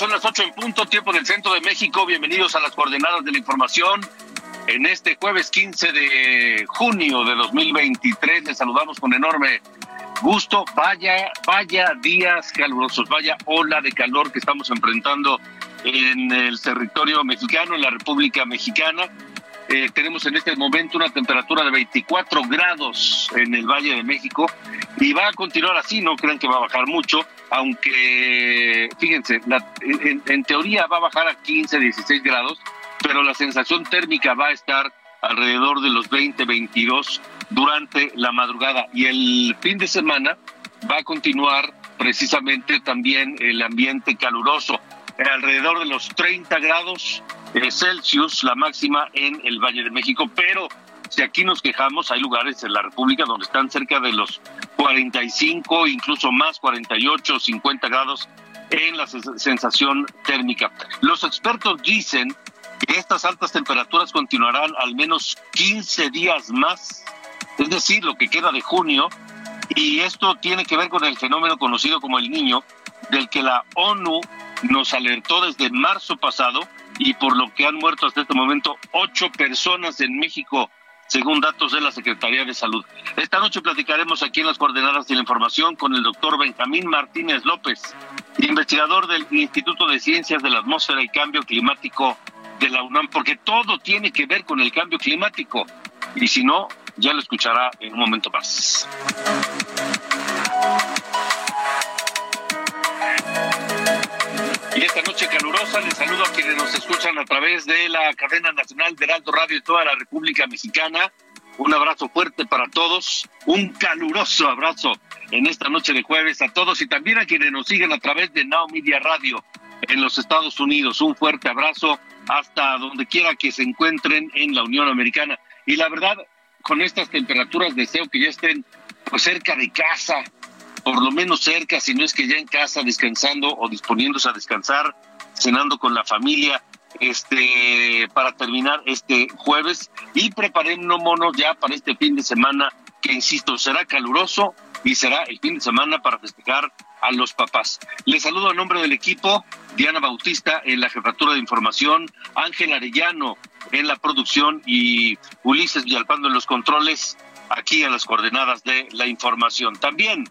Son las 8 en punto, tiempo del centro de México. Bienvenidos a las coordenadas de la información. En este jueves 15 de junio de 2023 les saludamos con enorme gusto. Vaya, vaya días calurosos, vaya ola de calor que estamos enfrentando en el territorio mexicano, en la República Mexicana. Eh, tenemos en este momento una temperatura de 24 grados en el Valle de México y va a continuar así, no crean que va a bajar mucho, aunque fíjense, la- en, en teoría va a bajar a 15, 16 grados, pero la sensación térmica va a estar alrededor de los 20, 22 durante la madrugada. Y el fin de semana va a continuar precisamente también el ambiente caluroso, alrededor de los 30 grados Celsius, la máxima en el Valle de México, pero si aquí nos quejamos, hay lugares en la República donde están cerca de los 45, incluso más, 48, 50 grados en la sens- sensación térmica. Los expertos dicen que estas altas temperaturas continuarán al menos 15 días más, es decir, lo que queda de junio, y esto tiene que ver con el fenómeno conocido como el niño, del que la ONU nos alertó desde marzo pasado y por lo que han muerto hasta este momento ocho personas en México, según datos de la Secretaría de Salud. Esta noche platicaremos aquí en las coordenadas de la información con el doctor Benjamín Martínez López, investigador del Instituto de Ciencias de la Atmósfera y Cambio Climático de la UNAM, porque todo tiene que ver con el cambio climático. Y si no, ya lo escuchará en un momento más. Y esta noche calurosa les saludo a quienes nos escuchan a través de la cadena nacional de Heraldo Radio de toda la República Mexicana. Un abrazo fuerte para todos, un caluroso abrazo en esta noche de jueves a todos y también a quienes nos siguen a través de Now Media Radio en los Estados Unidos. Un fuerte abrazo hasta donde quiera que se encuentren en la Unión Americana. Y la verdad, con estas temperaturas deseo que ya estén pues cerca de casa, por lo menos cerca, si no es que ya en casa descansando o disponiéndose a descansar, cenando con la familia, este, para terminar este jueves y preparémonos ya para este fin de semana que insisto será caluroso y será el fin de semana para festejar a los papás. Les saludo a nombre del equipo, Diana Bautista en la jefatura de información, Ángel Arellano en la producción y Ulises Villalpando en los controles, aquí a las coordenadas de la información. También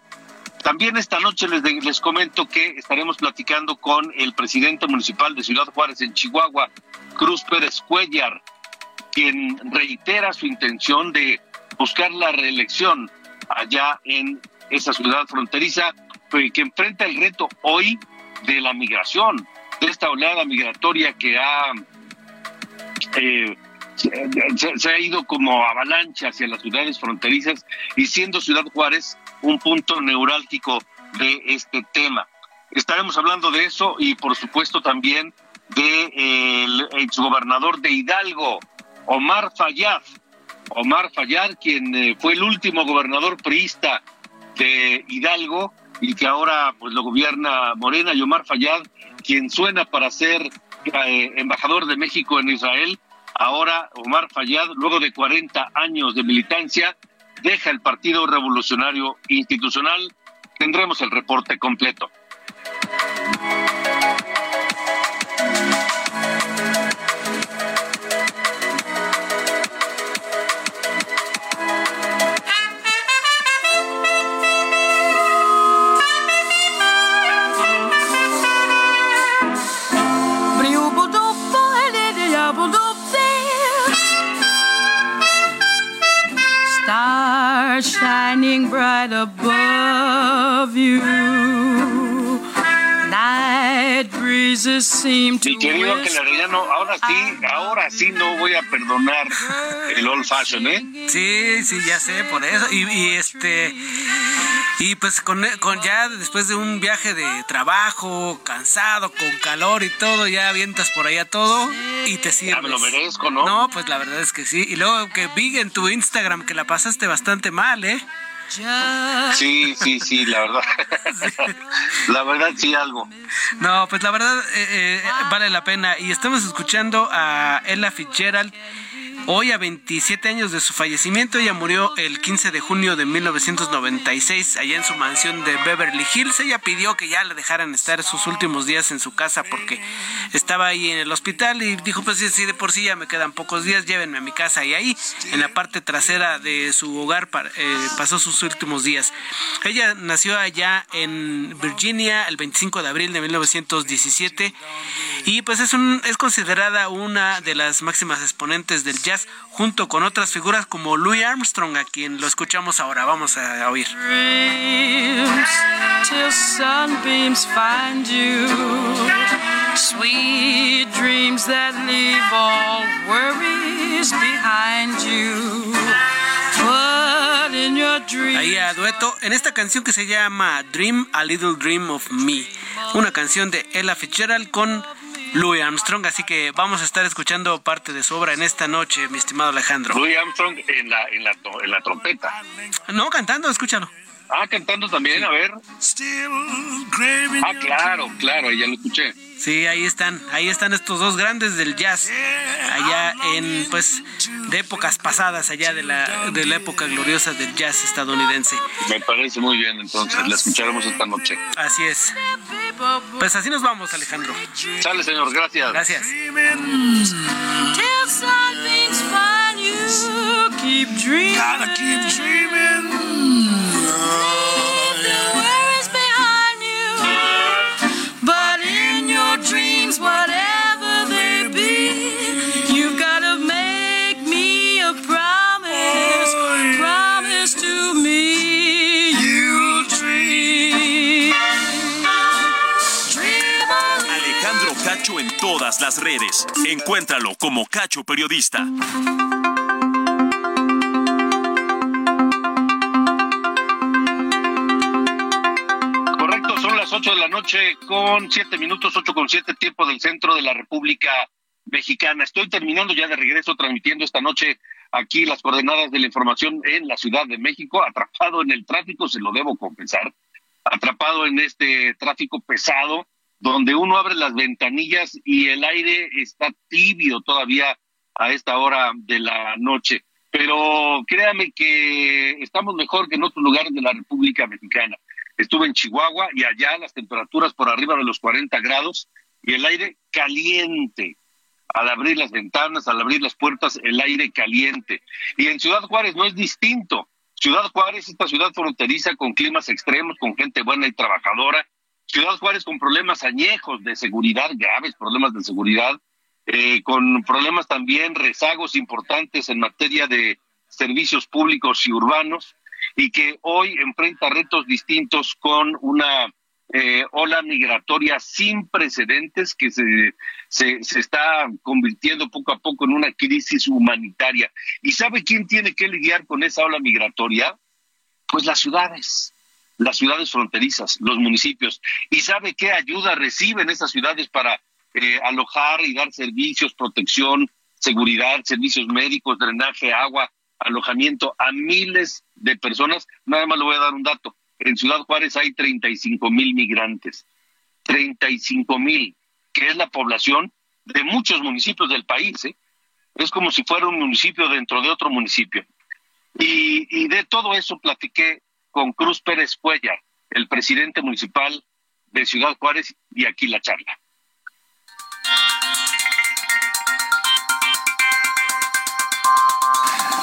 también esta noche les, de- les comento que estaremos platicando con el presidente municipal de Ciudad Juárez en Chihuahua, Cruz Pérez Cuellar, quien reitera su intención de buscar la reelección allá en esa ciudad fronteriza, eh, que enfrenta el reto hoy de la migración, de esta oleada migratoria que ha eh, se, ha ido como avalancha hacia las ciudades fronterizas y siendo Ciudad Juárez un punto neurálgico de este tema. Estaremos hablando de eso y por supuesto también del exgobernador de Hidalgo, Omar Fayad. Omar Fayad, quien eh, fue el último gobernador priista de Hidalgo y que ahora pues lo gobierna Morena y Omar Fayad, quien suena para ser eh, embajador de México en Israel. Ahora Omar Fayad, luego de 40 años de militancia, deja el Partido Revolucionario Institucional. Tendremos el reporte completo. Right above you. Night breezes seem to Mi querido Ángel Arellano, ahora sí, ahora sí no voy a perdonar el old fashion, ¿eh? Sí, sí, ya sé, por eso. Y, y este. Y pues con, con ya después de un viaje de trabajo, cansado, con calor y todo, ya avientas por allá todo y te sirves. Ya me lo merezco, ¿no? No, pues la verdad es que sí. Y luego que vi en tu Instagram que la pasaste bastante mal, ¿eh? Sí, sí, sí, la verdad. la verdad sí algo. No, pues la verdad eh, eh, vale la pena. Y estamos escuchando a Ella Fitzgerald. Hoy, a 27 años de su fallecimiento, ella murió el 15 de junio de 1996, allá en su mansión de Beverly Hills. Ella pidió que ya le dejaran estar sus últimos días en su casa porque estaba ahí en el hospital y dijo, pues sí, de por sí ya me quedan pocos días, llévenme a mi casa. Y ahí, en la parte trasera de su hogar, eh, pasó sus últimos días. Ella nació allá en Virginia el 25 de abril de 1917 y pues es, un, es considerada una de las máximas exponentes del jazz junto con otras figuras como Louis Armstrong, a quien lo escuchamos ahora. Vamos a oír. find you. Sweet dreams that leave all worries behind you. In your dreams. Ahí a dueto en esta canción que se llama Dream a Little Dream of Me, una canción de Ella Fitzgerald con Louis Armstrong, así que vamos a estar escuchando parte de su obra en esta noche, mi estimado Alejandro. Louis Armstrong en la, en la, en la trompeta. No, cantando, escúchalo. Ah, cantando también, a ver. Ah, claro, claro, ya lo escuché. Sí, ahí están, ahí están estos dos grandes del jazz, allá en, pues, de épocas pasadas, allá de la, de la época gloriosa del jazz estadounidense. Me parece muy bien, entonces, la escucharemos esta noche. Así es. Pues así nos vamos, Alejandro. Sale, señor, gracias. Gracias. Till sunbeams find you. Keep dreaming. Gotta keep dreaming. En todas las redes. Encuéntralo como Cacho Periodista. Las 8 de la noche con 7 minutos, 8 con 7 tiempo del centro de la República Mexicana. Estoy terminando ya de regreso transmitiendo esta noche aquí las coordenadas de la información en la Ciudad de México, atrapado en el tráfico, se lo debo confesar, atrapado en este tráfico pesado, donde uno abre las ventanillas y el aire está tibio todavía a esta hora de la noche. Pero créame que estamos mejor que en otros lugares de la República Mexicana. Estuve en Chihuahua y allá las temperaturas por arriba de los 40 grados y el aire caliente. Al abrir las ventanas, al abrir las puertas, el aire caliente. Y en Ciudad Juárez no es distinto. Ciudad Juárez, esta ciudad fronteriza con climas extremos, con gente buena y trabajadora. Ciudad Juárez con problemas añejos de seguridad, graves problemas de seguridad, eh, con problemas también, rezagos importantes en materia de servicios públicos y urbanos, y que hoy enfrenta retos distintos con una eh, ola migratoria sin precedentes que se, se, está convirtiendo poco a poco en una crisis humanitaria. ¿Y sabe quién tiene que lidiar con esa ola migratoria? Pues las ciudades las ciudades fronterizas, los municipios. ¿Y sabe qué ayuda reciben esas ciudades para eh, alojar y dar servicios, protección, seguridad, servicios médicos, drenaje, agua, alojamiento a miles de personas? Nada más le voy a dar un dato. En Ciudad Juárez hay 35 mil migrantes. 35 mil, que es la población de muchos municipios del país. ¿eh? Es como si fuera un municipio dentro de otro municipio. Y, de todo eso platiqué con Cruz Pérez Cuellar, el presidente municipal de Ciudad Juárez, y aquí la charla.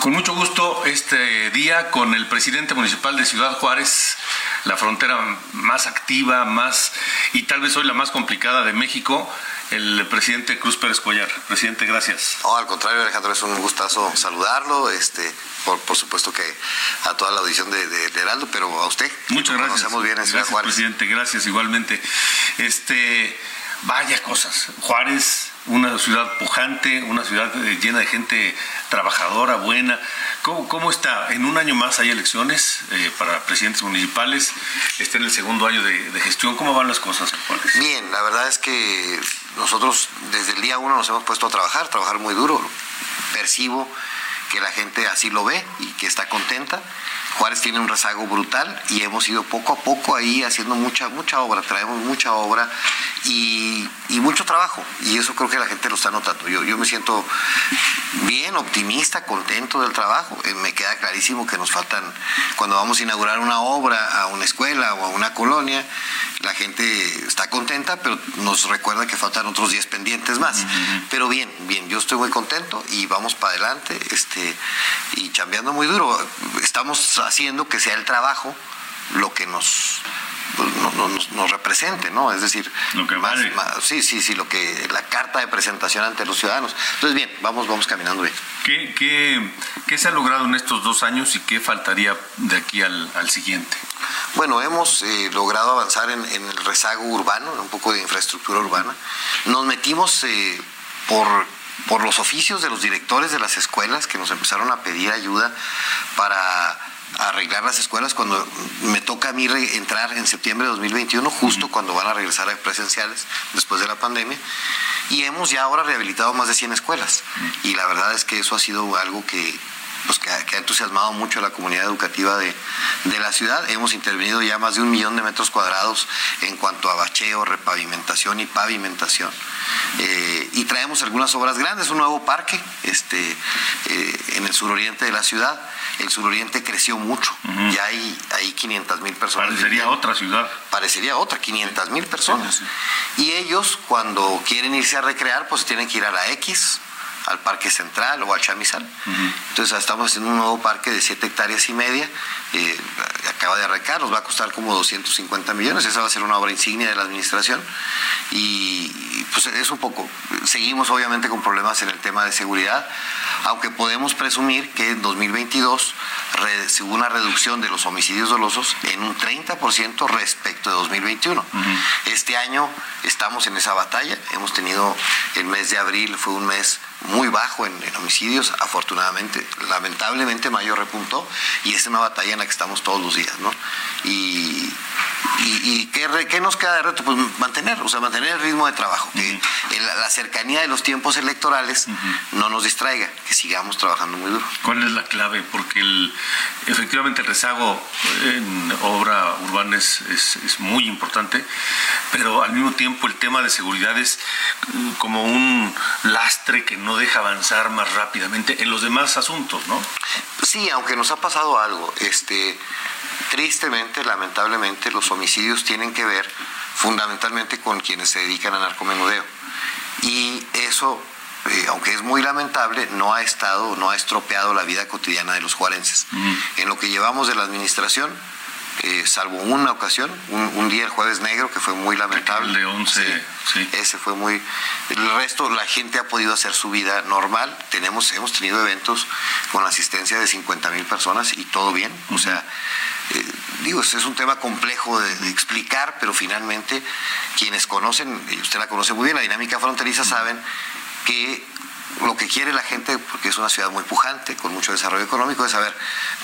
Con mucho gusto este día con el presidente municipal de Ciudad Juárez, la frontera más activa, más y tal vez hoy la más complicada de México, el presidente Cruz Pérez Collar. Presidente, gracias. No, al contrario, Alejandro, es un gustazo saludarlo, este, por, por supuesto que a toda la audición de, de, Heraldo, pero a usted. Muchas gracias. Conocemos bien en Ciudad Juárez. presidente, gracias igualmente. Este, vaya cosas. Juárez, una ciudad pujante, una ciudad eh, llena de gente trabajadora, buena. ¿Cómo, cómo está? En un año más hay elecciones eh, para presidentes municipales. Está en el segundo año de, de gestión. ¿Cómo van las cosas Juárez? Bien, la verdad es que nosotros desde el día uno nos hemos puesto a trabajar, trabajar muy duro. Percibo que la gente así lo ve y que está contenta. Juárez tiene un rezago brutal y hemos ido poco a poco ahí haciendo mucha, mucha obra, traemos mucha obra y, mucho trabajo. Y eso creo que la gente lo está notando. Yo, yo me siento bien, optimista, contento del trabajo. Eh, me queda clarísimo que nos faltan, cuando vamos a inaugurar una obra a una escuela o a una colonia, la gente está contenta, pero nos recuerda que faltan otros 10 pendientes más. Pero bien, bien, yo estoy muy contento y vamos para adelante este, y chambeando muy duro. Estamos haciendo que sea el trabajo lo que nos pues, nos, represente, ¿no? Es decir, lo que más, sí, sí, sí, lo que la carta de presentación ante los ciudadanos. Entonces, bien, vamos, vamos caminando bien. ¿Qué, qué, qué se ha logrado en estos dos años y qué faltaría de aquí al, al siguiente? Bueno, hemos eh, logrado avanzar en, en, el rezago urbano, un poco de infraestructura urbana. Nos metimos eh, por por los oficios de los directores de las escuelas que nos empezaron a pedir ayuda para arreglar las escuelas cuando me toca a mí entrar en septiembre de 2021, justo cuando van a regresar a presenciales después de la pandemia. Y hemos ya ahora rehabilitado más de 100 escuelas. Y la verdad es que eso ha sido algo que, pues, que, ha entusiasmado mucho a la comunidad educativa de, de, la ciudad. Hemos intervenido ya más de un millón de metros cuadrados en cuanto a bacheo, repavimentación y pavimentación. Eh, y traemos algunas obras grandes, un nuevo parque este, eh, en el suroriente de la ciudad el suroriente creció mucho. Ya hay, hay 500 mil personas. Parecería otra ciudad. Parecería otra, 500 mil personas. Y ellos, cuando quieren irse a recrear, pues tienen que ir a la X, al Parque Central o al Chamizal. Entonces estamos haciendo un nuevo parque de 7 hectáreas y media, eh, acaba de arrancar, nos va a costar como 250 millones, esa va a ser una obra insignia de la administración y pues es un poco, seguimos obviamente con problemas en el tema de seguridad, aunque podemos presumir que en 2022 hubo una reducción de los homicidios dolosos en un 30% respecto de 2021. Este año estamos en esa batalla, hemos tenido el mes de abril, fue un mes muy bajo en, homicidios, afortunadamente, lamentablemente mayo repuntó y es una batalla en la que estamos todos los días, ¿no? Y, y, ¿qué, nos queda de reto? Pues mantener, o sea, mantener el ritmo de trabajo, que la cercanía de los tiempos electorales no nos distraiga, que sigamos trabajando muy duro. ¿Cuál es la clave? Porque el, efectivamente el rezago en obra urbana es, es, muy importante, pero al mismo tiempo el tema de seguridad es mm, como un lastre que no deja avanzar más rápidamente en los demás asuntos, ¿no? Sí, aunque nos ha pasado algo, este Tristemente, lamentablemente, los homicidios tienen que ver fundamentalmente con quienes se dedican a narcomenudeo. Y eso, eh, aunque es muy lamentable, no ha estado, no ha estropeado la vida cotidiana de los juarenses. En lo que llevamos de la administración, eh, salvo una ocasión, un, día el jueves negro que fue muy lamentable. de 11, sí, Ese fue muy... El resto, la gente ha podido hacer su vida normal. Tenemos, hemos tenido eventos con asistencia de 50 mil personas y todo bien. O sea, eh, digo, es un tema complejo de, explicar, pero finalmente quienes conocen, y usted la conoce muy bien, la dinámica fronteriza, saben que lo que quiere la gente, porque es una ciudad muy pujante, con mucho desarrollo económico, es saber,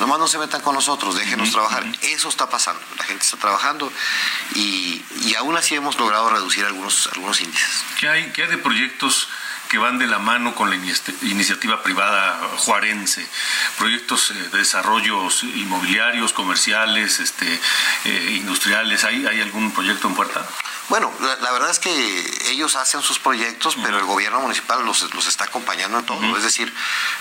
nomás no se metan con nosotros, déjenos trabajar. Eso está pasando, la gente está trabajando y, aún así hemos logrado reducir algunos, algunos índices. ¿Qué hay, qué hay de proyectos? que van de la mano con la iniciativa privada juarense, proyectos eh, de desarrollos inmobiliarios, comerciales, este, eh, industriales. ¿Hay, ¿Hay algún proyecto en puerta? Bueno, la, verdad es que ellos hacen sus proyectos, pero el gobierno municipal los, los está acompañando en todo. Es decir,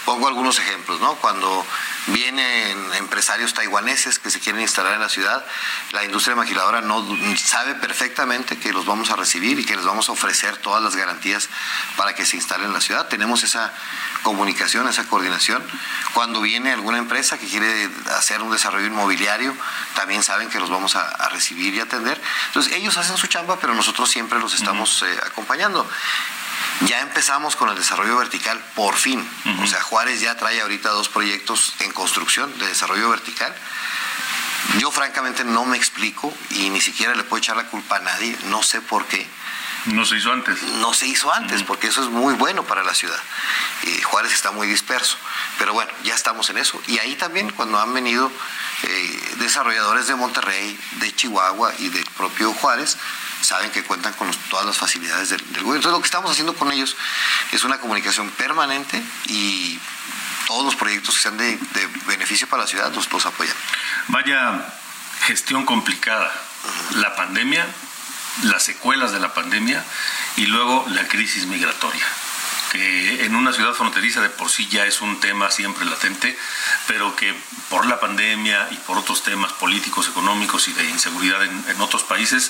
pongo algunos ejemplos, ¿no? Cuando vienen empresarios taiwaneses que se quieren instalar en la ciudad, la industria maquiladora no sabe perfectamente que los vamos a recibir y que les vamos a ofrecer todas las garantías para que se instalen en la ciudad. Tenemos esa comunicación, esa coordinación. Cuando viene alguna empresa que quiere hacer un desarrollo inmobiliario, también saben que los vamos a, a recibir y atender. Entonces, ellos hacen su chamba chamba, pero nosotros siempre los estamos eh, acompañando. Ya empezamos con el desarrollo vertical por fin. O sea, Juárez ya trae ahorita dos proyectos en construcción de desarrollo vertical. Yo francamente no me explico y ni siquiera le puedo echar la culpa a nadie. No sé por qué. No se hizo antes. No se hizo antes, porque eso es muy bueno para la ciudad. Y Juárez está muy disperso. Pero bueno, ya estamos en eso. Y ahí también cuando han venido eh, desarrolladores de Monterrey, de Chihuahua y del propio Juárez, saben que cuentan con todas las facilidades del, gobierno. Entonces lo que estamos haciendo con ellos es una comunicación permanente y todos los proyectos que sean de, beneficio para la ciudad los, los apoyan. Vaya gestión complicada. La pandemia, las secuelas de la pandemia y luego la crisis migratoria que en una ciudad fronteriza de por sí ya es un tema siempre latente, pero que por la pandemia y por otros temas políticos, económicos y de inseguridad en, otros países,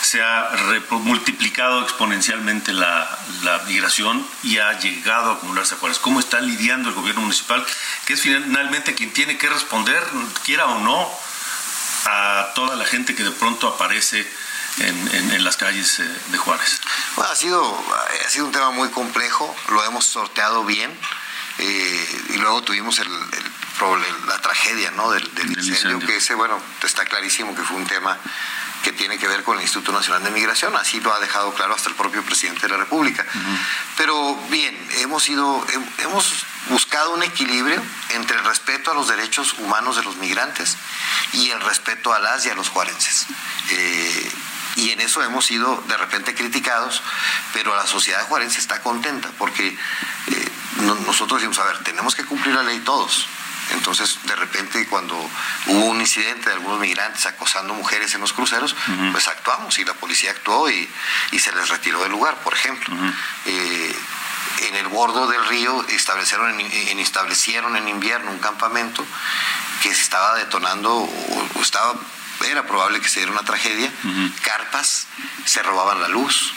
se ha multiplicado exponencialmente la, migración y ha llegado a acumularse a Juárez. ¿Cómo está lidiando el gobierno municipal, que es finalmente quien tiene que responder, quiera o no, a toda la gente que de pronto aparece en, las calles eh, de Juárez? Bueno, ha sido, ha sido un tema muy complejo, lo hemos sorteado bien eh, y luego tuvimos el, la tragedia ¿no? del, incendio, que ese, bueno, está clarísimo que fue un tema que tiene que ver con el Instituto Nacional de Migración, así lo ha dejado claro hasta el propio presidente de la República. Pero bien, hemos ido, hemos buscado un equilibrio entre el respeto a los derechos humanos de los migrantes y el respeto a las y a los juarenses. Eh, y en eso hemos sido de repente criticados, pero la sociedad juarense está contenta porque eh, nosotros decimos, a ver, tenemos que cumplir la ley todos. Entonces, de repente, cuando hubo un incidente de algunos migrantes acosando mujeres en los cruceros, pues actuamos y la policía actuó y, se les retiró del lugar, por ejemplo. Eh, en el bordo del río establecieron en, establecieron en invierno un campamento que se estaba detonando o estaba era probable que se diera una tragedia, carpas, se robaban la luz,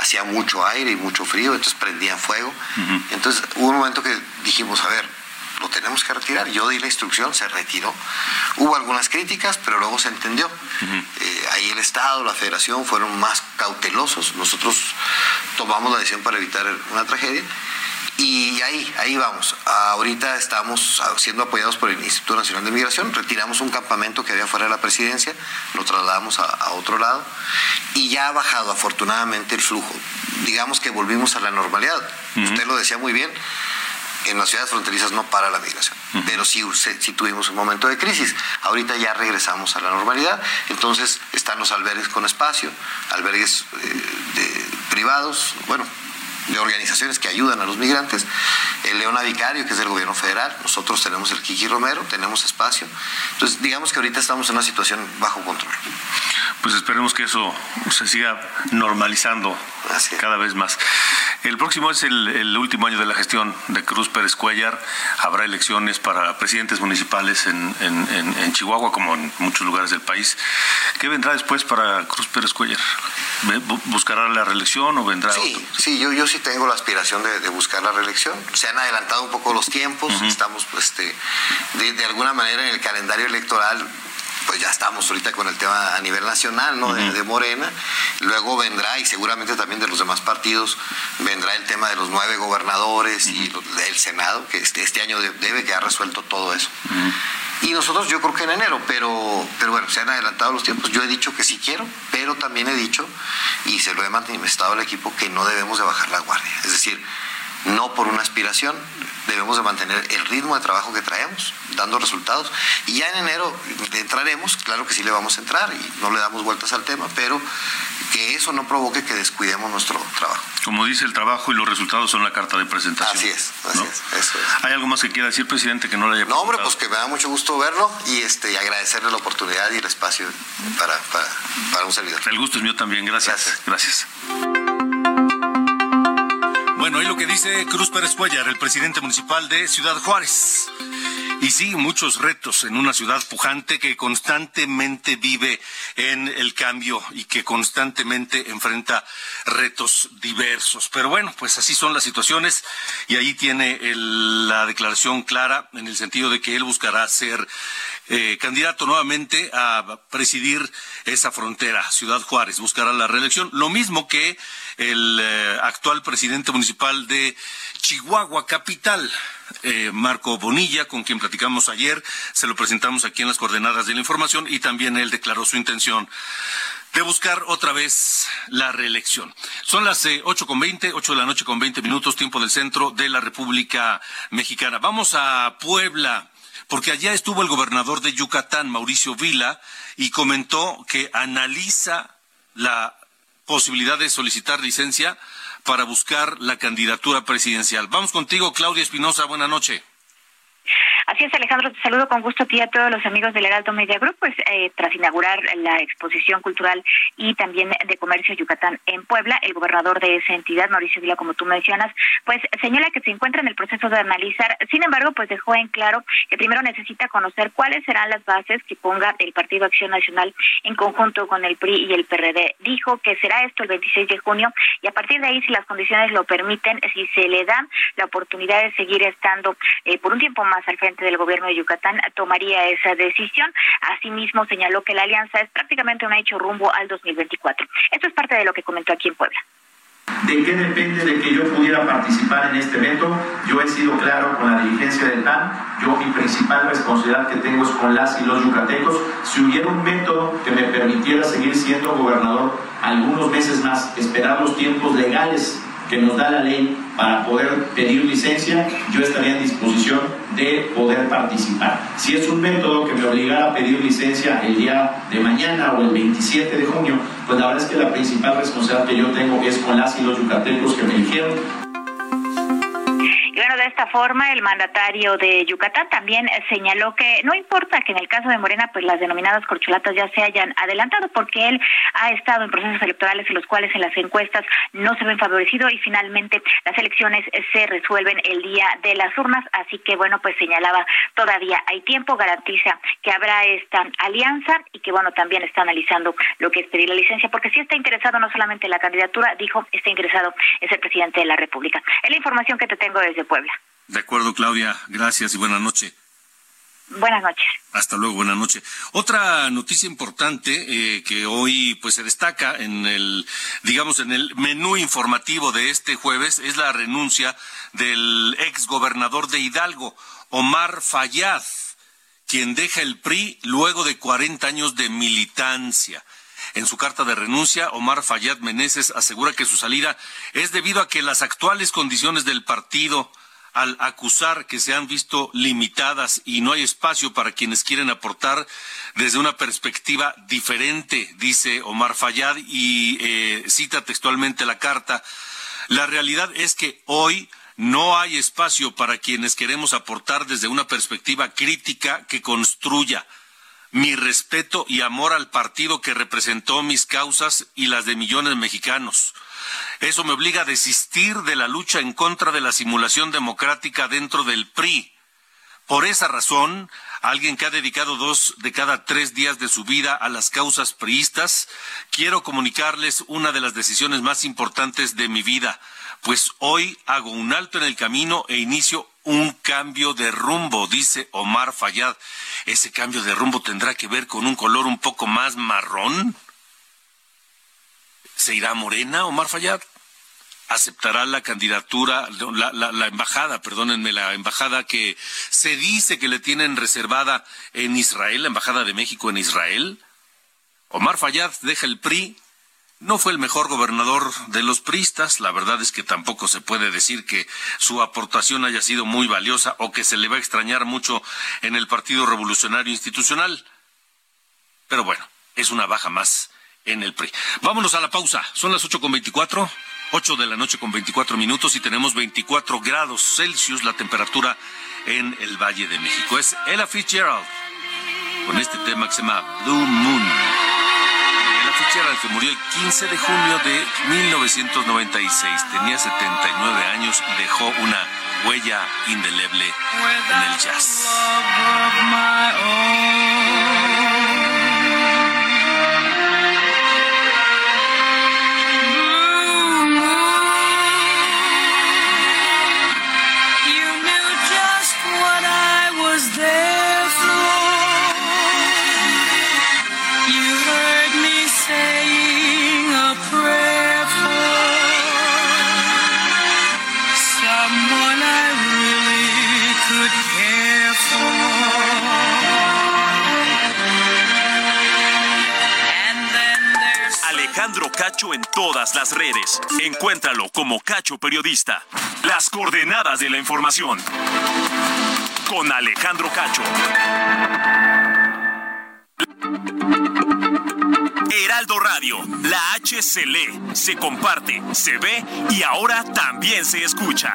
hacía mucho aire y mucho frío, entonces prendían fuego. Entonces hubo un momento que dijimos, a ver, lo tenemos que retirar. Yo di la instrucción, se retiró. Hubo algunas críticas, pero luego se entendió. Eh, ahí el Estado, la Federación fueron más cautelosos. Nosotros tomamos la decisión para evitar una tragedia y ahí, ahí vamos. Ahorita estamos siendo apoyados por el Instituto Nacional de Migración. Retiramos un campamento que había fuera de la presidencia, lo trasladamos a, otro lado y ya ha bajado afortunadamente el flujo. Digamos que volvimos a la normalidad. Usted lo decía muy bien. En las ciudades fronterizas no para la migración, pero sí, sí, tuvimos un momento de crisis. Ahorita ya regresamos a la normalidad, entonces están los albergues con espacio, albergues eh, privados, bueno, de organizaciones que ayudan a los migrantes, el Leona Vicario, que es del gobierno federal, nosotros tenemos el Kiki Romero, tenemos espacio. Entonces, digamos que ahorita estamos en una situación bajo control. Pues esperemos que eso se siga normalizando cada vez más. El próximo es el, último año de la gestión de Cruz Pérez Cuellar. Habrá elecciones para presidentes municipales en, Chihuahua, como en muchos lugares del país. ¿Qué vendrá después para Cruz Pérez Cuellar? ¿Buscará la reelección o vendrá sí, Sí, yo, yo sí tengo la aspiración de, buscar la reelección. Se han adelantado un poco los tiempos, estamos pues, este, de, de alguna manera en el calendario electoral pues ya estamos ahorita con el tema a nivel nacional, ¿no? de, Morena. Luego vendrá, y seguramente también de los demás partidos, vendrá el tema de los nueve gobernadores y del Senado, que este, este año debe quedar resuelto todo eso. Y nosotros yo creo que en enero, pero, pero bueno, se han adelantado los tiempos. Yo he dicho que sí quiero, pero también he dicho, y se lo he manifestado al equipo, que no debemos de bajar la guardia. Es decir, no por una aspiración, debemos de mantener el ritmo de trabajo que traemos, dando resultados. Y ya en enero entraremos, claro que sí le vamos a entrar y no le damos vueltas al tema, pero que eso no provoque que descuidemos nuestro trabajo. Como dice el trabajo y los resultados son la carta de presentación. Así es, así es, eso es. ¿Hay algo más que quiera decir, presidente, que no le haya No, hombre, pues que me da mucho gusto verlo y este y agradecerle la oportunidad y el espacio para, para, un servidor. El gusto es mío también, gracias. Gracias. Bueno, y lo que dice Cruz Pérez Cuellar, el presidente municipal de Ciudad Juárez. Y sí, muchos retos en una ciudad pujante que constantemente vive en el cambio y que constantemente enfrenta retos diversos. Pero bueno, pues así son las situaciones y ahí tiene la declaración clara en el sentido de que él buscará ser eh, candidato nuevamente a presidir esa frontera, Ciudad Juárez, buscará la reelección. Lo mismo que el eh, actual presidente municipal de Chihuahua Capital, eh, Marco Bonilla, con quien platicamos ayer, se lo presentamos aquí en las coordenadas de la información y también él declaró su intención de buscar otra vez la reelección. Son las ocho con veinte, ocho de la noche con veinte minutos, tiempo del centro de la República Mexicana. Vamos a Puebla porque allá estuvo el gobernador de Yucatán, Mauricio Vila, y comentó que analiza la posibilidad de solicitar licencia para buscar la candidatura presidencial. Vamos contigo, Claudia Espinosa, buena noche. Así es, Alejandro, te saludo con gusto a ti a todos los amigos del Heraldo Media Group, pues eh, tras inaugurar la exposición cultural y también de comercio Yucatán en Puebla, el gobernador de esa entidad, Mauricio Vila, como tú mencionas, pues señala que se encuentra en el proceso de analizar, sin embargo, pues dejó en claro que primero necesita conocer cuáles serán las bases que ponga el Partido Acción Nacional en conjunto con el PRI y el PRD. Dijo que será esto el 26 de junio y a partir de ahí, si las condiciones lo permiten, si se le da la oportunidad de seguir estando eh, por un tiempo más al frente del gobierno de Yucatán tomaría esa decisión. Asimismo, señaló que la alianza es prácticamente un hecho rumbo al 2024. Esto es parte de lo que comentó aquí en Puebla. ¿De qué depende de que yo pudiera participar en este evento? Yo he sido claro con la dirigencia del PAN. Yo mi principal responsabilidad que tengo es con las y los yucatecos. Si hubiera un método que me permitiera seguir siendo gobernador algunos meses más, esperar los tiempos legales que nos da la ley para poder pedir licencia, yo estaría en disposición de poder participar. Si es un método que me obligara a pedir licencia el día de mañana o el 27 de junio, pues la verdad es que la principal responsabilidad que yo tengo es con las y los yucatecos que me dijeron y bueno, de esta forma, el mandatario de Yucatán también señaló que no importa que en el caso de Morena, pues las denominadas corcholatas ya se hayan adelantado, porque él ha estado en procesos electorales en los cuales en las encuestas no se ven favorecido y finalmente las elecciones se resuelven el día de las urnas. Así que bueno, pues señalaba todavía hay tiempo, garantiza que habrá esta alianza y que bueno, también está analizando lo que es pedir la licencia, porque si está interesado no solamente en la candidatura, dijo, está interesado en ser presidente de la República. Es la información que te tengo desde Puebla. De acuerdo, Claudia. Gracias y buenas noches. Buenas noches. Hasta luego, buenas noches. Otra noticia importante eh, que hoy pues se destaca en el, digamos, en el menú informativo de este jueves es la renuncia del ex gobernador de Hidalgo, Omar Fayad, quien deja el PRI luego de 40 años de militancia. En su carta de renuncia, Omar Fayad Meneses asegura que su salida es debido a que las actuales condiciones del partido al acusar que se han visto limitadas y no hay espacio para quienes quieren aportar desde una perspectiva diferente, dice Omar Fayad y eh, cita textualmente la carta. La realidad es que hoy no hay espacio para quienes queremos aportar desde una perspectiva crítica que construya mi respeto y amor al partido que representó mis causas y las de millones de mexicanos. Eso me obliga a desistir de la lucha en contra de la simulación democrática dentro del PRI. Por esa razón, alguien que ha dedicado dos de cada tres días de su vida a las causas priistas, quiero comunicarles una de las decisiones más importantes de mi vida, pues hoy hago un alto en el camino e inicio un cambio de rumbo, dice Omar Fayad. ¿Ese cambio de rumbo tendrá que ver con un color un poco más marrón? ¿Se irá Morena, Omar Fayad? aceptará la candidatura, la, la, embajada, perdónenme, la embajada que se dice que le tienen reservada en Israel, la embajada de México en Israel. Omar Fayad deja el PRI, no fue el mejor gobernador de los priistas, la verdad es que tampoco se puede decir que su aportación haya sido muy valiosa o que se le va a extrañar mucho en el Partido Revolucionario Institucional. Pero bueno, es una baja más en el PRI. Vámonos a la pausa. Son las ocho con veinticuatro, ocho de la noche con veinticuatro minutos y tenemos veinticuatro grados Celsius la temperatura en el Valle de México. Es Ella Fitzgerald con este tema que se llama Blue Moon. Fitzgerald que murió el 15 de junio de 1996. Tenía 79 años y dejó una huella indeleble en el jazz. Cacho en todas las redes. Encuéntralo como Cacho Periodista. Las coordenadas de la información. Con Alejandro Cacho. Heraldo Radio, la H se lee, se comparte, se ve y ahora también se escucha.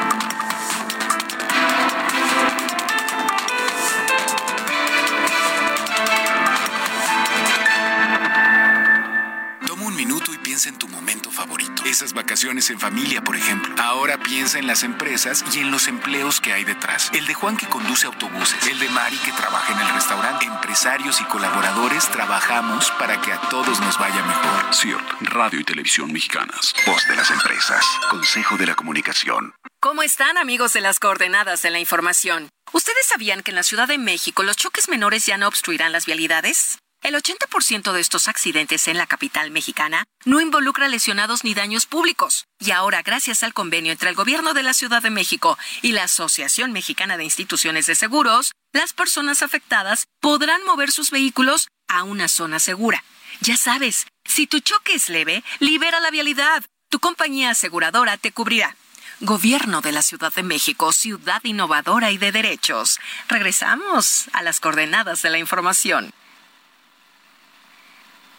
piensa en tu momento favorito. Esas vacaciones en familia, por ejemplo. Ahora piensa en las empresas y en los empleos que hay detrás. El de Juan que conduce autobuses. El de Mari que trabaja en el restaurante. Empresarios y colaboradores trabajamos para que a todos nos vaya mejor. CIRT, Radio y Televisión Mexicanas. Voz de las empresas. Consejo de la Comunicación. ¿Cómo están amigos de las coordenadas de la información? ¿Ustedes sabían que en la Ciudad de México los choques menores ya no obstruirán las vialidades? El 80% de estos accidentes en la capital mexicana no involucra lesionados ni daños públicos. Y ahora, gracias al convenio entre el Gobierno de la Ciudad de México y la Asociación Mexicana de Instituciones de Seguros, las personas afectadas podrán mover sus vehículos a una zona segura. Ya sabes, si tu choque es leve, libera la vialidad. Tu compañía aseguradora te cubrirá. Gobierno de la Ciudad de México, ciudad innovadora y de derechos. Regresamos a las coordenadas de la información.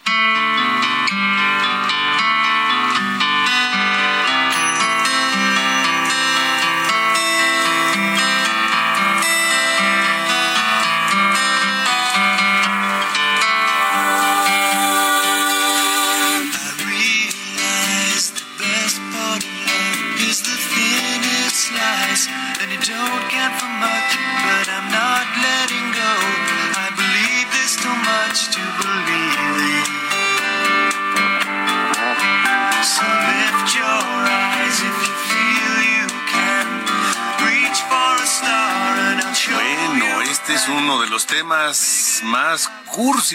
Música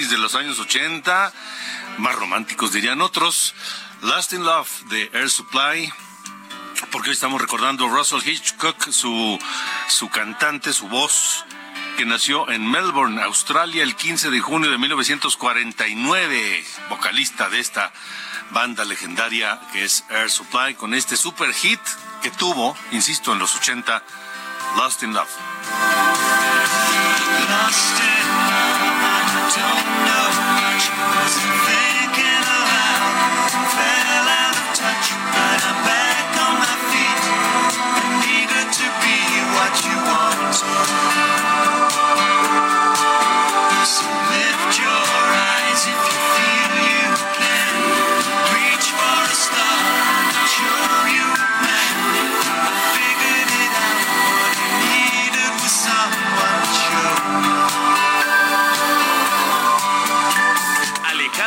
de los años 80, más románticos dirían otros. Last in Love de Air Supply, porque hoy estamos recordando Russell Hitchcock, su, su cantante, su voz, que nació en Melbourne, Australia, el 15 de junio de 1949, vocalista de esta banda legendaria que es Air Supply, con este super hit que tuvo, insisto, en los 80, Lost in Love. Don't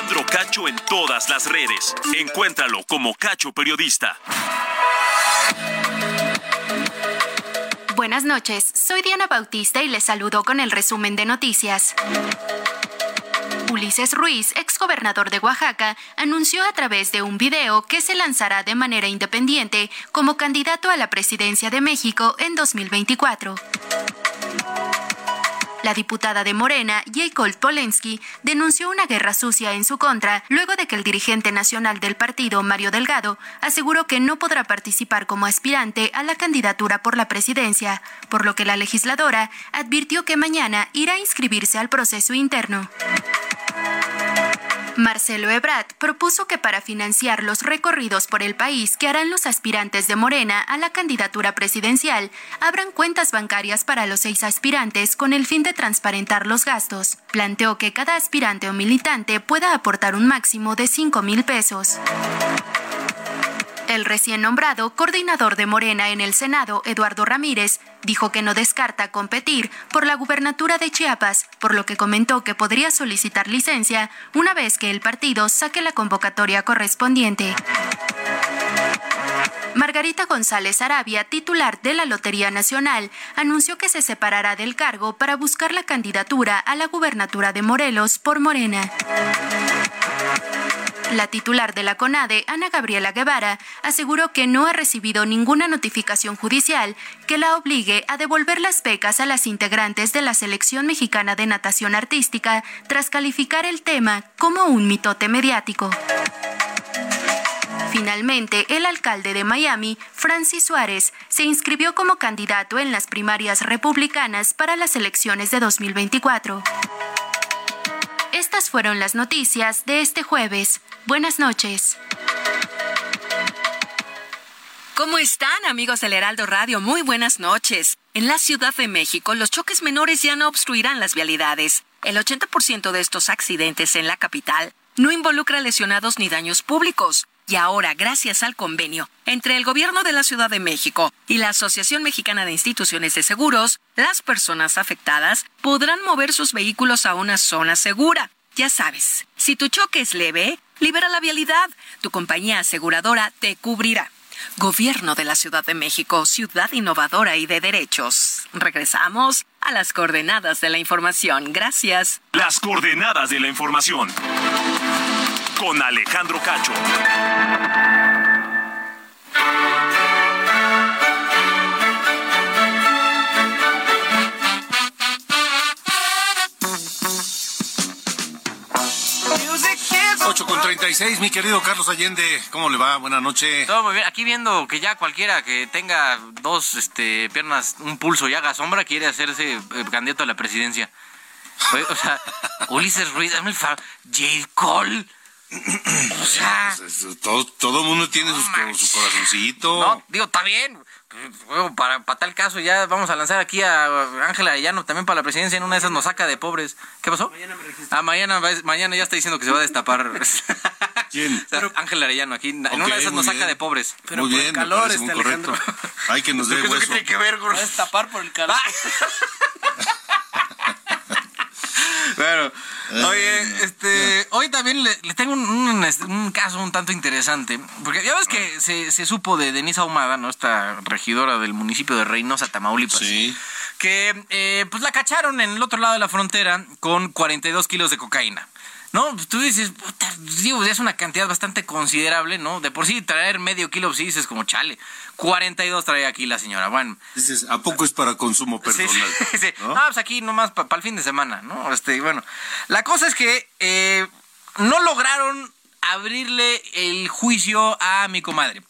Alejandro Cacho en todas las redes. Encuéntralo como Cacho Periodista. Buenas noches, soy Diana Bautista y les saludo con el resumen de noticias. Ulises Ruiz, exgobernador de Oaxaca, anunció a través de un video que se lanzará de manera independiente como candidato a la presidencia de México en 2024. La diputada de Morena, Jacob Polensky, denunció una guerra sucia en su contra luego de que el dirigente nacional del partido, Mario Delgado, aseguró que no podrá participar como aspirante a la candidatura por la presidencia, por lo que la legisladora advirtió que mañana irá a inscribirse al proceso interno. Marcelo Ebrard propuso que para financiar los recorridos por el país que harán los aspirantes de Morena a la candidatura presidencial, abran cuentas bancarias para los seis aspirantes con el fin de transparentar los gastos. Planteó que cada aspirante o militante pueda aportar un máximo de 5 mil pesos. El recién nombrado coordinador de Morena en el Senado, Eduardo Ramírez, dijo que no descarta competir por la gubernatura de Chiapas, por lo que comentó que podría solicitar licencia una vez que el partido saque la convocatoria correspondiente. Margarita González Arabia, titular de la Lotería Nacional, anunció que se separará del cargo para buscar la candidatura a la gubernatura de Morelos por Morena. La titular de la CONADE, Ana Gabriela Guevara, aseguró que no ha recibido ninguna notificación judicial que la obligue a devolver las becas a las integrantes de la Selección Mexicana de Natación Artística tras calificar el tema como un mitote mediático. Finalmente, el alcalde de Miami, Francis Suárez, se inscribió como candidato en las primarias republicanas para las elecciones de 2024. Estas fueron las noticias de este jueves. Buenas noches. ¿Cómo están amigos del Heraldo Radio? Muy buenas noches. En la Ciudad de México, los choques menores ya no obstruirán las vialidades. El 80% de estos accidentes en la capital no involucra lesionados ni daños públicos. Y ahora, gracias al convenio entre el Gobierno de la Ciudad de México y la Asociación Mexicana de Instituciones de Seguros, las personas afectadas podrán mover sus vehículos a una zona segura. Ya sabes, si tu choque es leve, libera la vialidad. Tu compañía aseguradora te cubrirá. Gobierno de la Ciudad de México, ciudad innovadora y de derechos. Regresamos a las coordenadas de la información. Gracias. Las coordenadas de la información. Con Alejandro Cacho. Con 36, mi querido Carlos Allende, ¿cómo le va? Buenas noches. Todo muy bien. Aquí viendo que ya cualquiera que tenga dos este, piernas, un pulso y haga sombra, quiere hacerse eh, candidato a la presidencia. O sea, Ulises Ruiz, hazme el favor. J. Cole. O sea, Pues, es- todo, todo mundo tiene sus su corazoncito. no, digo, está bien. Bueno, para, para tal caso, ya vamos a lanzar aquí a Ángela Arellano también para la presidencia. En una de esas nos saca de pobres. ¿Qué pasó? Ah, mañana, va- mañana ya está diciendo que se va a destapar. ¿Quién? Ángela Arellano aquí. En una de esas nos saca bien. de pobres. Muy bien, me parece muy correcto. Hay que nos dé ¿Eso qué hueso. tiene que ver, gordo? tapar por el calor. Claro. Eh, Oye, este, hoy también le, le tengo un, un, este, un caso un tanto interesante, porque ya ves que se, se supo de Denise Ahumada, ¿no? Esta regidora del municipio de Reynosa, Tamaulipas. Sí. Que, eh, pues la cacharon en el otro lado de la frontera con 42 kilos de cocaína. No, Pues tú dices, puta, digo, ya es una cantidad bastante considerable, ¿no? De por sí traer medio kilo, sí dices como chale. 42 trae aquí la señora. Bueno, Dices, ¿a poco es para consumo Sí, personal? sí, sí. ¿No? No, pues aquí nomás para el fin de semana, ¿no? Este, bueno, la cosa es que eh, no lograron abrirle el juicio a mi comadre.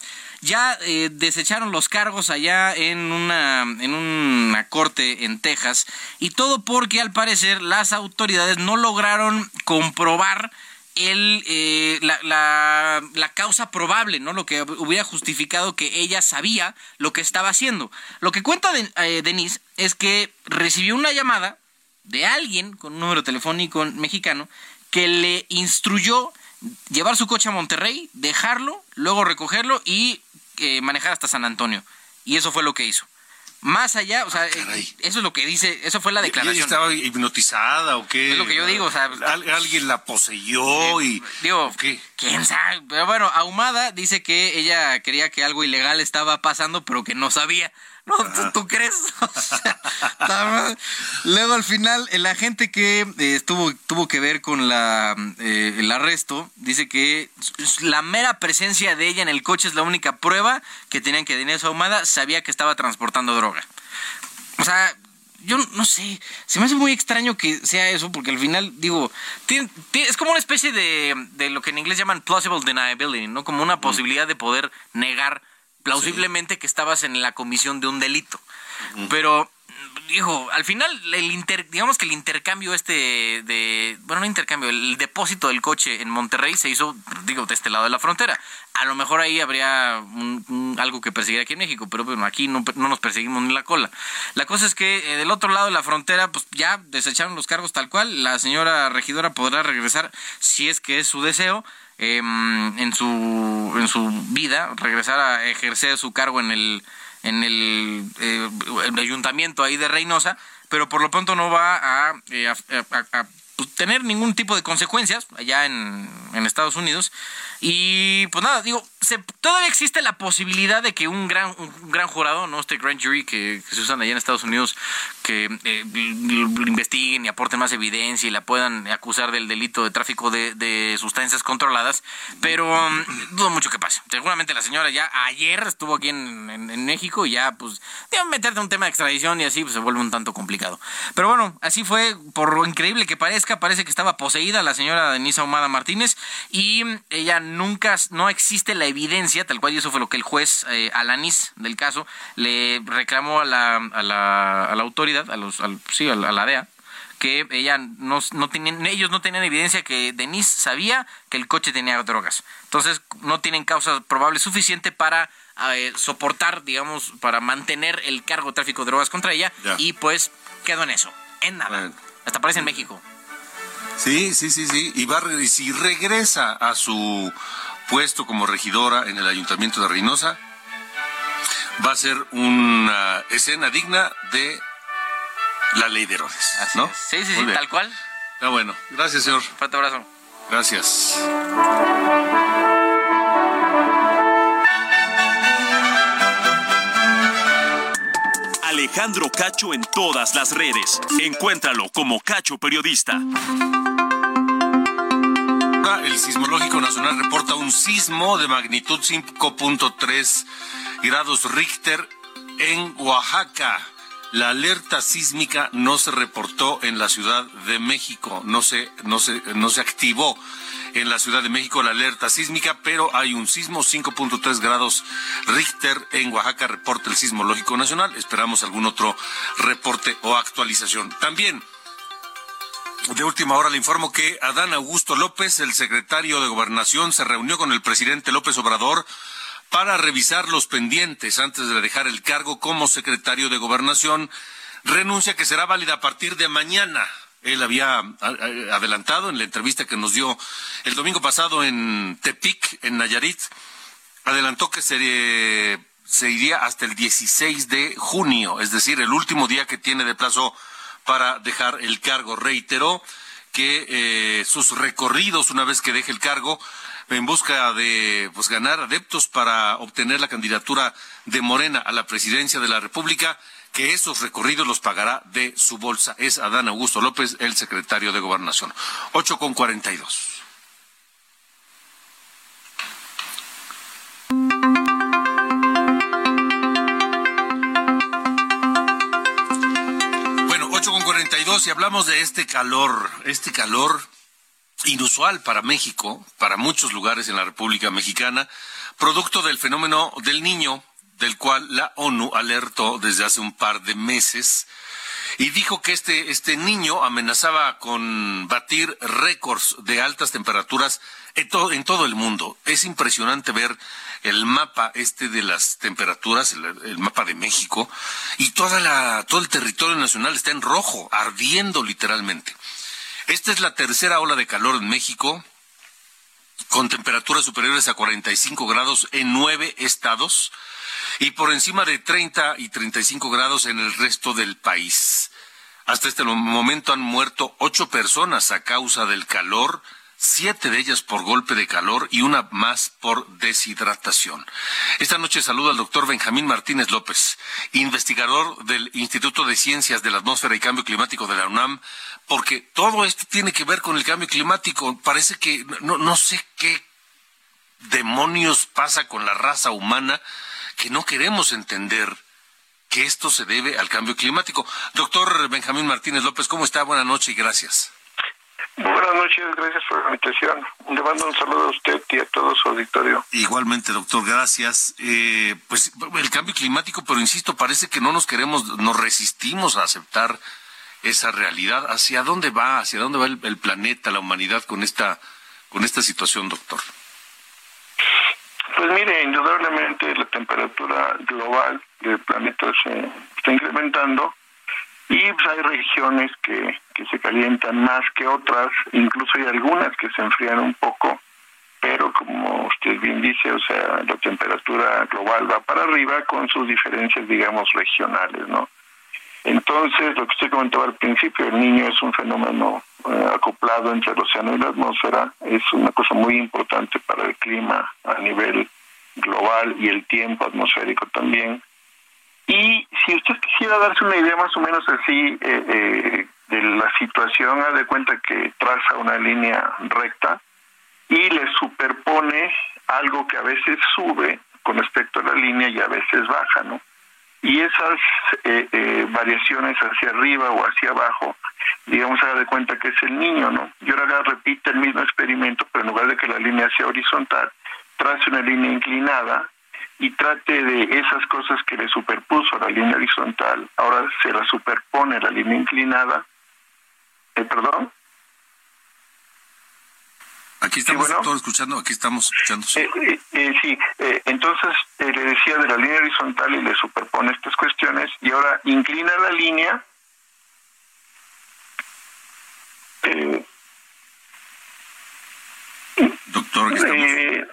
Ya eh, desecharon los cargos allá en una, en una corte en Texas y todo porque al parecer las autoridades no lograron comprobar el, eh, la, la- la causa probable, ¿no? Lo que hubiera justificado que ella sabía lo que estaba haciendo. Lo que cuenta eh, Denise es que recibió una llamada de alguien con un número telefónico mexicano que le instruyó llevar su coche a Monterrey, dejarlo, luego recogerlo y eh, manejar hasta San Antonio. Y eso fue lo que hizo. Más allá, o sea, eh, eso es lo que dice, eso fue la ¿Y ella declaración. estaba hipnotizada o qué? Es lo que yo digo, o sea, Al- alguien la poseyó y... Digo, quién sabe. Pero bueno, Ahumada dice que ella quería que algo ilegal estaba pasando, pero que no sabía. No, ¿tú, tú crees? O sea. Luego al final, el agente que eh, estuvo, tuvo que ver con la, eh, el arresto, dice que la mera presencia de ella en el coche es la única prueba que tenían que Denise Ahumada sabía que estaba transportando droga. O sea, yo no sé, se me hace muy extraño que sea eso, porque al final, digo, tiene- tiene- es como una especie de, de lo que en inglés llaman plausible deniability, ¿no? Como una posibilidad de poder negar plausiblemente que estabas en la comisión de un delito. Pero dijo, al final, el inter, digamos que el intercambio este de, bueno, no intercambio, el depósito del coche en Monterrey se hizo, digo, de este lado de la frontera. A lo mejor ahí habría un- un- algo que perseguir aquí en México, pero bueno, aquí no, no nos perseguimos ni la cola. La cosa es que eh, del otro lado de la frontera, pues ya desecharon los cargos tal cual. La señora regidora podrá regresar, si es que es su deseo, em, en su en su vida, regresar a ejercer su cargo en el en el, eh, el ayuntamiento ahí de Reynosa, pero por lo pronto no va a, eh, pues, tener ningún tipo de consecuencias allá en, Estados Unidos. Y pues nada, digo, se, todavía existe la posibilidad de que un gran, un gran jurado, ¿no? Este grand jury que, se usan allá en Estados Unidos, que eh, investiguen y aporten más evidencia y la puedan acusar del delito de tráfico de, sustancias controladas, pero mm, dudo mucho que pase. Seguramente la señora ya ayer estuvo aquí en, México y ya, pues, deben meterte un tema de extradición y así pues, se vuelve un tanto complicado. Pero bueno, así fue, por lo increíble que parezca, parece que estaba poseída la señora Denise Ahumada Martínez y ella nunca, no existe la evidencia, tal cual, y eso fue lo que el juez eh, Alanis del caso le reclamó a la, a la, a la autoridad, a los, al- sí, a la, a la DEA, que ella no, no tenían, ellos no tenían evidencia que Denise sabía que el coche tenía drogas. Entonces no tienen causa probable suficiente para eh, soportar, digamos, para mantener el cargo de tráfico de drogas contra ella Ya. y pues quedó en eso, en nada. Hasta parece en México. Sí, sí, sí, sí. Y, va, y si regresa a su puesto como regidora en el ayuntamiento de Reynosa, va a ser una escena digna de la ley de Herodes. ¿no? Sí, sí, Muy sí, bien. tal cual. Está bueno. Gracias, señor. Fuerte abrazo. Gracias. Alejandro Cacho en todas las redes. Encuéntralo como Cacho Periodista. El Sismológico Nacional reporta un sismo de magnitud 5.3 grados Richter en Oaxaca. La alerta sísmica no se reportó en la Ciudad de México, no se, no se, no se activó en la Ciudad de México la alerta sísmica, pero hay un sismo 5.3 grados Richter en Oaxaca, reporta el Sismológico Nacional. Esperamos algún otro reporte o actualización. También de última hora le informo que Adán Augusto López, el secretario de Gobernación, se reunió con el presidente López Obrador para revisar los pendientes antes de dejar el cargo como secretario de Gobernación. Renuncia que será válida a partir de mañana. Él había adelantado en la entrevista que nos dio el domingo pasado en Tepic, en Nayarit, adelantó que se, se iría hasta el 16 de junio, es decir, el último día que tiene de plazo para dejar el cargo. Reiteró que eh, sus recorridos una vez que deje el cargo en busca de pues ganar adeptos para obtener la candidatura de Morena a la presidencia de la República, que esos recorridos los pagará de su bolsa. Es Adán Augusto López, el secretario de Gobernación. 8 con 42. Bueno, 8 con 42 y hablamos de este calor, este calor inusual para México, para muchos lugares en la República Mexicana, producto del fenómeno del niño, del cual la ONU alertó desde hace un par de meses y dijo que este, este niño amenazaba con batir récords de altas temperaturas en, to- en todo el mundo. Es impresionante ver el mapa este de las temperaturas, el, el mapa de México, y toda la, todo el territorio nacional está en rojo, ardiendo literalmente. Esta es la tercera ola de calor en México, con temperaturas superiores a 45 grados en nueve estados y por encima de 30 y 35 grados en el resto del país. Hasta este momento han muerto ocho personas a causa del calor, siete de ellas por golpe de calor y una más por deshidratación. Esta noche saludo al doctor Benjamín Martínez López, investigador del Instituto de Ciencias de la Atmósfera y Cambio Climático de la UNAM, porque todo esto tiene que ver con el cambio climático. Parece que no, no sé qué demonios pasa con la raza humana que no queremos entender que esto se debe al cambio climático. Doctor Benjamín Martínez López, ¿cómo está? Buenas noches y gracias. Buenas noches, gracias por la invitación. Le mando un saludo a usted y a todo su auditorio. Igualmente, doctor, gracias. Eh, pues el cambio climático, pero insisto, parece que no nos queremos, nos resistimos a aceptar esa realidad. ¿Hacia dónde va? ¿Hacia dónde va el, el planeta, la humanidad con esta, con esta situación, doctor? Pues mire, indudablemente la temperatura global del planeta se está incrementando y pues, hay regiones que, que se calientan más que otras, incluso hay algunas que se enfrían un poco, pero como usted bien dice, o sea, la temperatura global va para arriba con sus diferencias, digamos, regionales, ¿no? Entonces, lo que usted comentaba al principio, el niño es un fenómeno eh, acoplado entre el océano y la atmósfera, es una cosa muy importante para el clima a nivel global y el tiempo atmosférico también. Y si usted quisiera darse una idea más o menos así eh, eh, de la situación, haz de cuenta que traza una línea recta y le superpone algo que a veces sube con respecto a la línea y a veces baja, ¿no? Y esas eh, eh, variaciones hacia arriba o hacia abajo, digamos, haga de cuenta que es el niño, ¿no? Y ahora repite el mismo experimento, pero en lugar de que la línea sea horizontal, trace una línea inclinada y trate de esas cosas que le superpuso a la línea horizontal, ahora se la superpone a la línea inclinada. Eh, ¿Perdón? Aquí estamos, doctor, escuchando, aquí estamos escuchando. sí. Eh, eh, sí, entonces eh, le decía de la línea horizontal y le superpone estas cuestiones y ahora inclina la línea. Eh, Doctor, eh,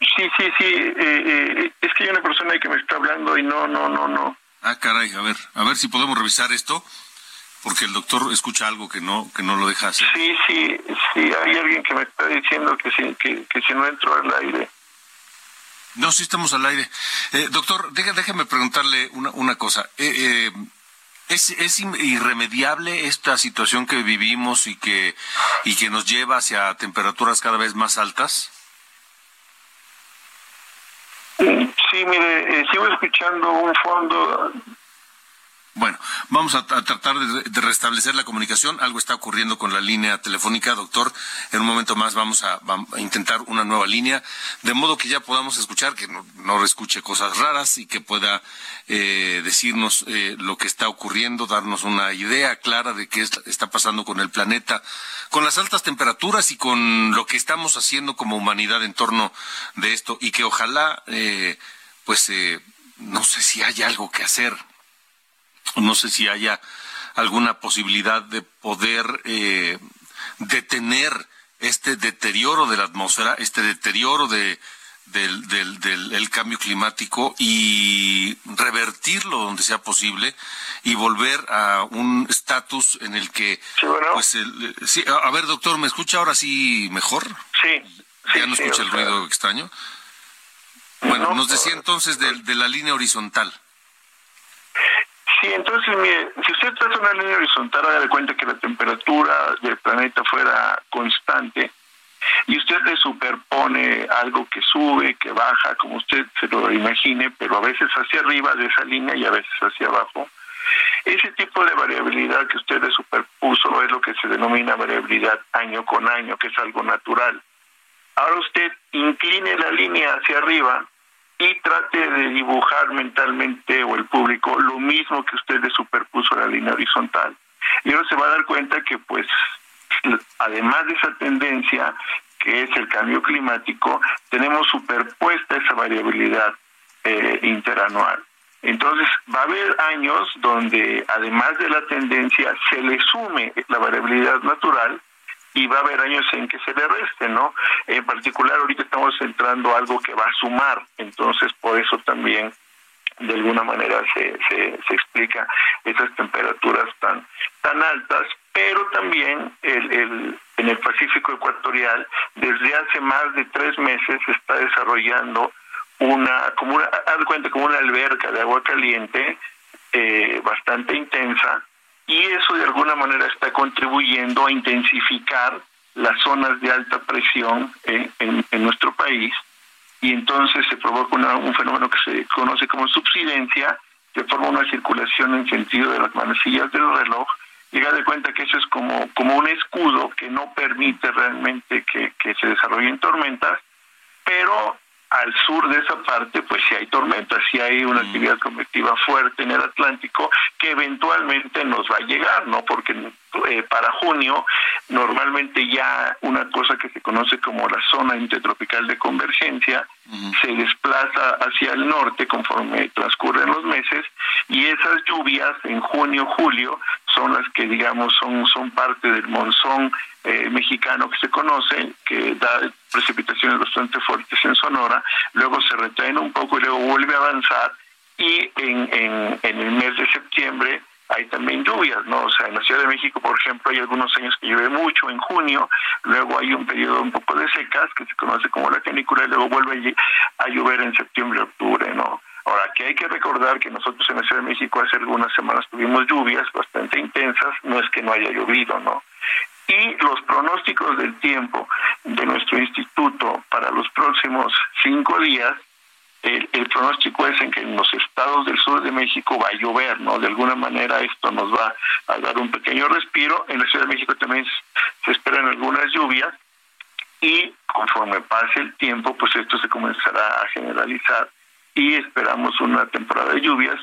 sí, sí, sí, eh, eh, es que hay una persona ahí que me está hablando y no, no, no, no. Ah, caray, a ver, a ver si podemos revisar esto, porque el doctor escucha algo que no, que no lo deja hacer. Sí, sí, sí, hay alguien que me está diciendo que si, que, que si no entro al aire. No, sí estamos al aire. Eh, doctor, déjeme preguntarle una, una cosa. Eh, eh, ¿es, ¿Es irremediable esta situación que vivimos y que, y que nos lleva hacia temperaturas cada vez más altas? Sí, mire, eh, sigo escuchando un fondo. Bueno, vamos a, tratar de, restablecer la comunicación. Algo está ocurriendo con la línea telefónica, doctor. En un momento más vamos a, intentar una nueva línea, de modo que ya podamos escuchar, que no, no escuche cosas raras y que pueda eh, decirnos eh, lo que está ocurriendo, darnos una idea clara de qué es- está pasando con el planeta, con las altas temperaturas y con lo que estamos haciendo como humanidad en torno de esto y que ojalá, eh, pues, eh, no sé si hay algo que hacer no sé si haya alguna posibilidad de poder eh, detener este deterioro de la atmósfera, este deterioro de, del, del, del- el cambio climático y revertirlo donde sea posible y volver a un estatus en el que pues el- sí, a a ver doctor me escucha ahora sí mejor Sí. ya no sí, escucha el sea, ruido extraño. Bueno nos decía entonces de, de la línea horizontal Sí, entonces, mire, si usted traza una línea horizontal, haga de cuenta que la temperatura del planeta fuera constante y usted le superpone algo que sube, que baja, como usted se lo imagine, pero a veces hacia arriba de esa línea y a veces hacia abajo. Ese tipo de variabilidad que usted le superpuso es lo que se denomina variabilidad año con año, que es algo natural. Ahora usted incline la línea hacia arriba y trate de dibujar mentalmente o el público lo mismo que usted le superpuso la línea horizontal. Y ahora se va a dar cuenta que pues además de esa tendencia que es el cambio climático, tenemos superpuesta esa variabilidad eh, interanual. Entonces, va a haber años donde, además de la tendencia, se le sume la variabilidad natural y va a haber años en que se le reste, ¿no? En particular, ahorita estamos entrando a algo que va a sumar, entonces por eso también de alguna manera se, se, se explica esas temperaturas tan tan altas, pero también el, el, en el Pacífico ecuatorial desde hace más de tres meses se está desarrollando una como una haz cuenta como una alberca de agua caliente eh, bastante intensa y eso de alguna manera está contribuyendo a intensificar las zonas de alta presión eh, en, nuestro país. Y entonces se provoca una- un fenómeno que se conoce como subsidencia, que forma una circulación en sentido de las manecillas del reloj. Llega de cuenta que eso es como, como un escudo que no permite realmente que se desarrollen tormentas, pero al sur de esa parte, pues sí hay tormentas, sí hay una actividad convectiva fuerte en el Atlántico que eventualmente nos va a llegar, ¿no? Porque eh, para junio normalmente ya una cosa que se conoce como la zona intertropical de convergencia se desplaza hacia el norte conforme transcurren los meses y esas lluvias en junio, julio son las que digamos son, son parte del monzón eh, mexicano que se conoce, que da precipitaciones bastante fuertes en Sonora, luego se retraen un poco y luego vuelve a avanzar y en, en, en el mes de septiembre hay también lluvias, ¿no? O sea, en la Ciudad de México, por ejemplo, hay algunos años que llueve mucho en junio, luego hay un periodo un poco de secas que se conoce como la canícula y luego vuelve a llover en septiembre, octubre, ¿no? Ahora, que hay que recordar que nosotros en la Ciudad de México hace algunas semanas tuvimos lluvias bastante intensas, no es que no haya llovido, ¿no? Y los pronósticos del tiempo de nuestro instituto para los próximos cinco días el, pronóstico es en que en los estados del sur de México va a llover, ¿no? De alguna manera esto nos va a dar un pequeño respiro. En la Ciudad de México también se esperan algunas lluvias y conforme pase el tiempo, pues esto se comenzará a generalizar y esperamos una temporada de lluvias.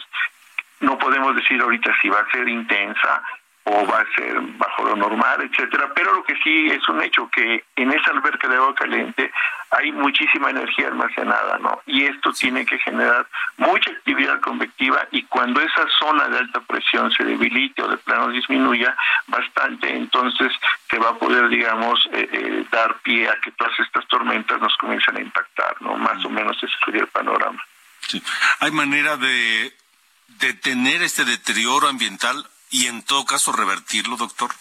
No podemos decir ahorita si va a ser intensa o va a ser bajo lo normal, etcétera, pero lo que sí es un hecho que en esa alberca de agua caliente hay muchísima energía almacenada, ¿no? Y esto tiene que generar mucha actividad convectiva y cuando esa zona de alta presión se debilite o de plano disminuya bastante, entonces se va a poder, digamos, eh, eh, dar pie a que todas estas tormentas nos comiencen a impactar, ¿no? Más o menos ese sería el panorama. Sí. ¿Hay manera de detener este deterioro ambiental y en todo caso revertirlo, doctor?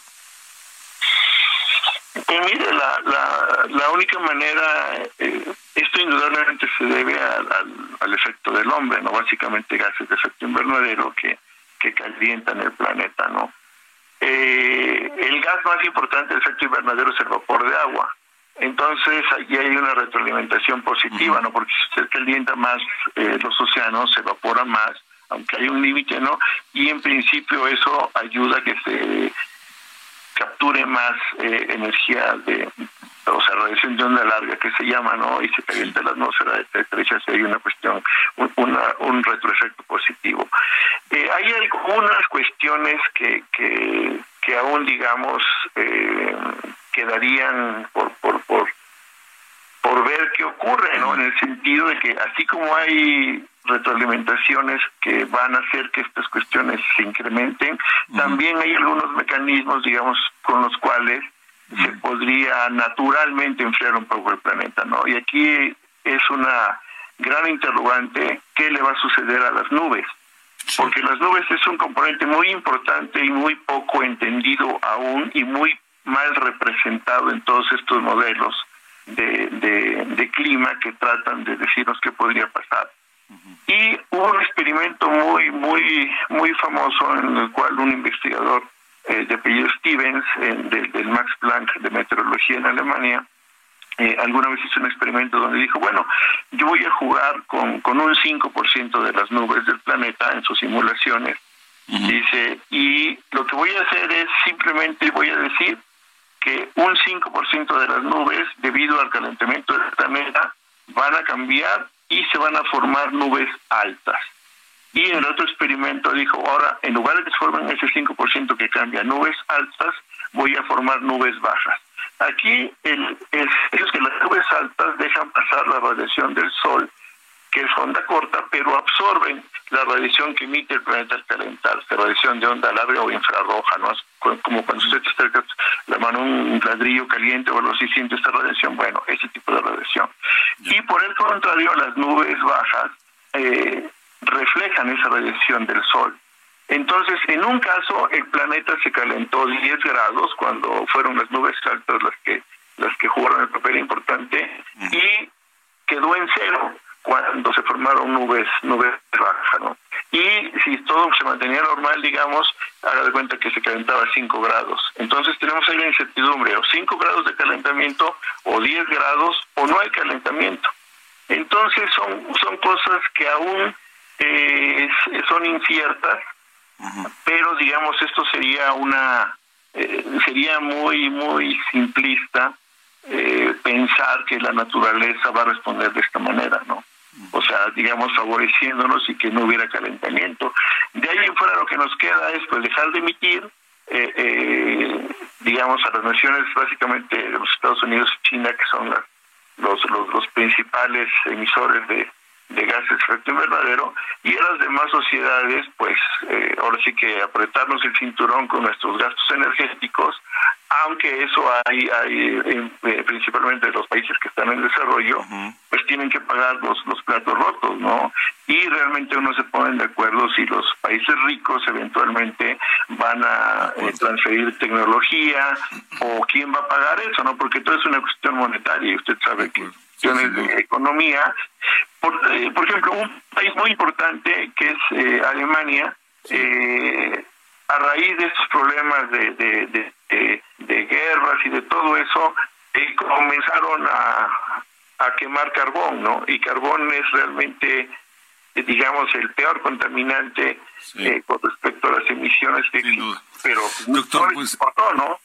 Pues mire, la, la, la única manera, eh, esto indudablemente se debe al, al, al, efecto del hombre, ¿no? Básicamente gases de efecto invernadero que, que calientan el planeta, ¿no? Eh, el gas más importante del efecto invernadero es el vapor de agua. Entonces, allí hay una retroalimentación positiva, uh -huh. ¿no? Porque si usted calienta más eh, los océanos, se evapora más, aunque hay un límite, ¿no? Y en principio eso ayuda a que se capture más eh, energía de, o sea, radiación de onda larga que se llama, ¿no? Y se calienta la atmósfera, etcétera, si hay una cuestión, un, una, un retroefecto positivo. Eh, hay algunas cuestiones que, que, que aún, digamos, eh, quedarían por, por, por, por ver qué ocurre, ¿no? En el sentido de que así como hay retroalimentaciones que van a hacer que estas cuestiones se incrementen. Uh -huh. También hay algunos mecanismos, digamos, con los cuales uh -huh. se podría naturalmente enfriar un poco el planeta, ¿no? Y aquí es una gran interrogante, ¿qué le va a suceder a las nubes? Porque las nubes es un componente muy importante y muy poco entendido aún y muy mal representado en todos estos modelos de, de, de clima que tratan de decirnos qué podría pasar. Y hubo un experimento muy, muy, muy famoso en el cual un investigador eh, de apellido Stevens, eh, del, del Max Planck de meteorología en Alemania, eh, alguna vez hizo un experimento donde dijo, bueno, yo voy a jugar con, con un 5% de las nubes del planeta en sus simulaciones. Uh -huh. Dice, y lo que voy a hacer es simplemente voy a decir que un 5% de las nubes, debido al calentamiento del planeta, van a cambiar y se van a formar nubes altas. Y en el otro experimento dijo, ahora, en lugar de que se formen ese 5% que cambia nubes altas, voy a formar nubes bajas. Aquí el, el, que las nubes altas dejan pasar la radiación del Sol, que es onda corta, pero absorben la radiación que emite el planeta al calentarse, radiación de onda larga o infrarroja, ¿no? Como cuando usted te acerca la mano a un ladrillo caliente o algo así, siente esta radiación, bueno, ese tipo de radiación. Y por el contrario, las nubes bajas eh, reflejan esa radiación del Sol. Entonces, en un caso, el planeta se calentó 10 grados cuando fueron las nubes altas las que las que jugaron el papel importante y quedó en cero cuando se formaron nubes nubes bajas, ¿no? Y si todo se mantenía normal, digamos, haga de cuenta que se calentaba 5 grados. Entonces tenemos ahí la incertidumbre, o 5 grados de calentamiento, o 10 grados, o no hay calentamiento. Entonces son, son cosas que aún eh, son inciertas pero digamos esto sería una eh, sería muy muy simplista eh, pensar que la naturaleza va a responder de esta manera, ¿no? O sea, digamos, favoreciéndonos y que no hubiera calentamiento. De ahí en fuera lo que nos queda es pues dejar de emitir, eh, eh, digamos, a las naciones, básicamente los Estados Unidos y China, que son las, los, los, los principales emisores de, de gases de efecto invernadero y a las demás sociedades pues eh, ahora sí que apretarnos el cinturón con nuestros gastos energéticos aunque eso hay, hay eh, eh, principalmente los países que están en desarrollo pues tienen que pagar los, los platos rotos no y realmente uno se ponen de acuerdo si los países ricos eventualmente van a eh, transferir tecnología o quién va a pagar eso no porque todo es una cuestión monetaria y usted sabe que cuestiones de economía. Por, eh, por, ejemplo, un país muy importante que es Alemania, eh, a raíz de estos problemas de, de, de, de, de y de todo eso, comenzaron a, a quemar carbón, ¿no? Y carbón es realmente digamos el peor contaminante sí. con respecto a las emisiones que pero Doctor, no pues, importó, ¿no?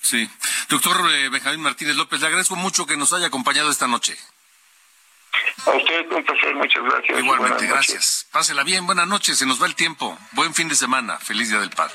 Sí. Doctor eh, Benjamín Martínez López, le agradezco mucho que nos haya acompañado esta noche. A usted un placer, muchas gracias. Igualmente, gracias. Pásela bien, buenas noches, se nos va el tiempo. Buen fin de semana, feliz Día del Padre.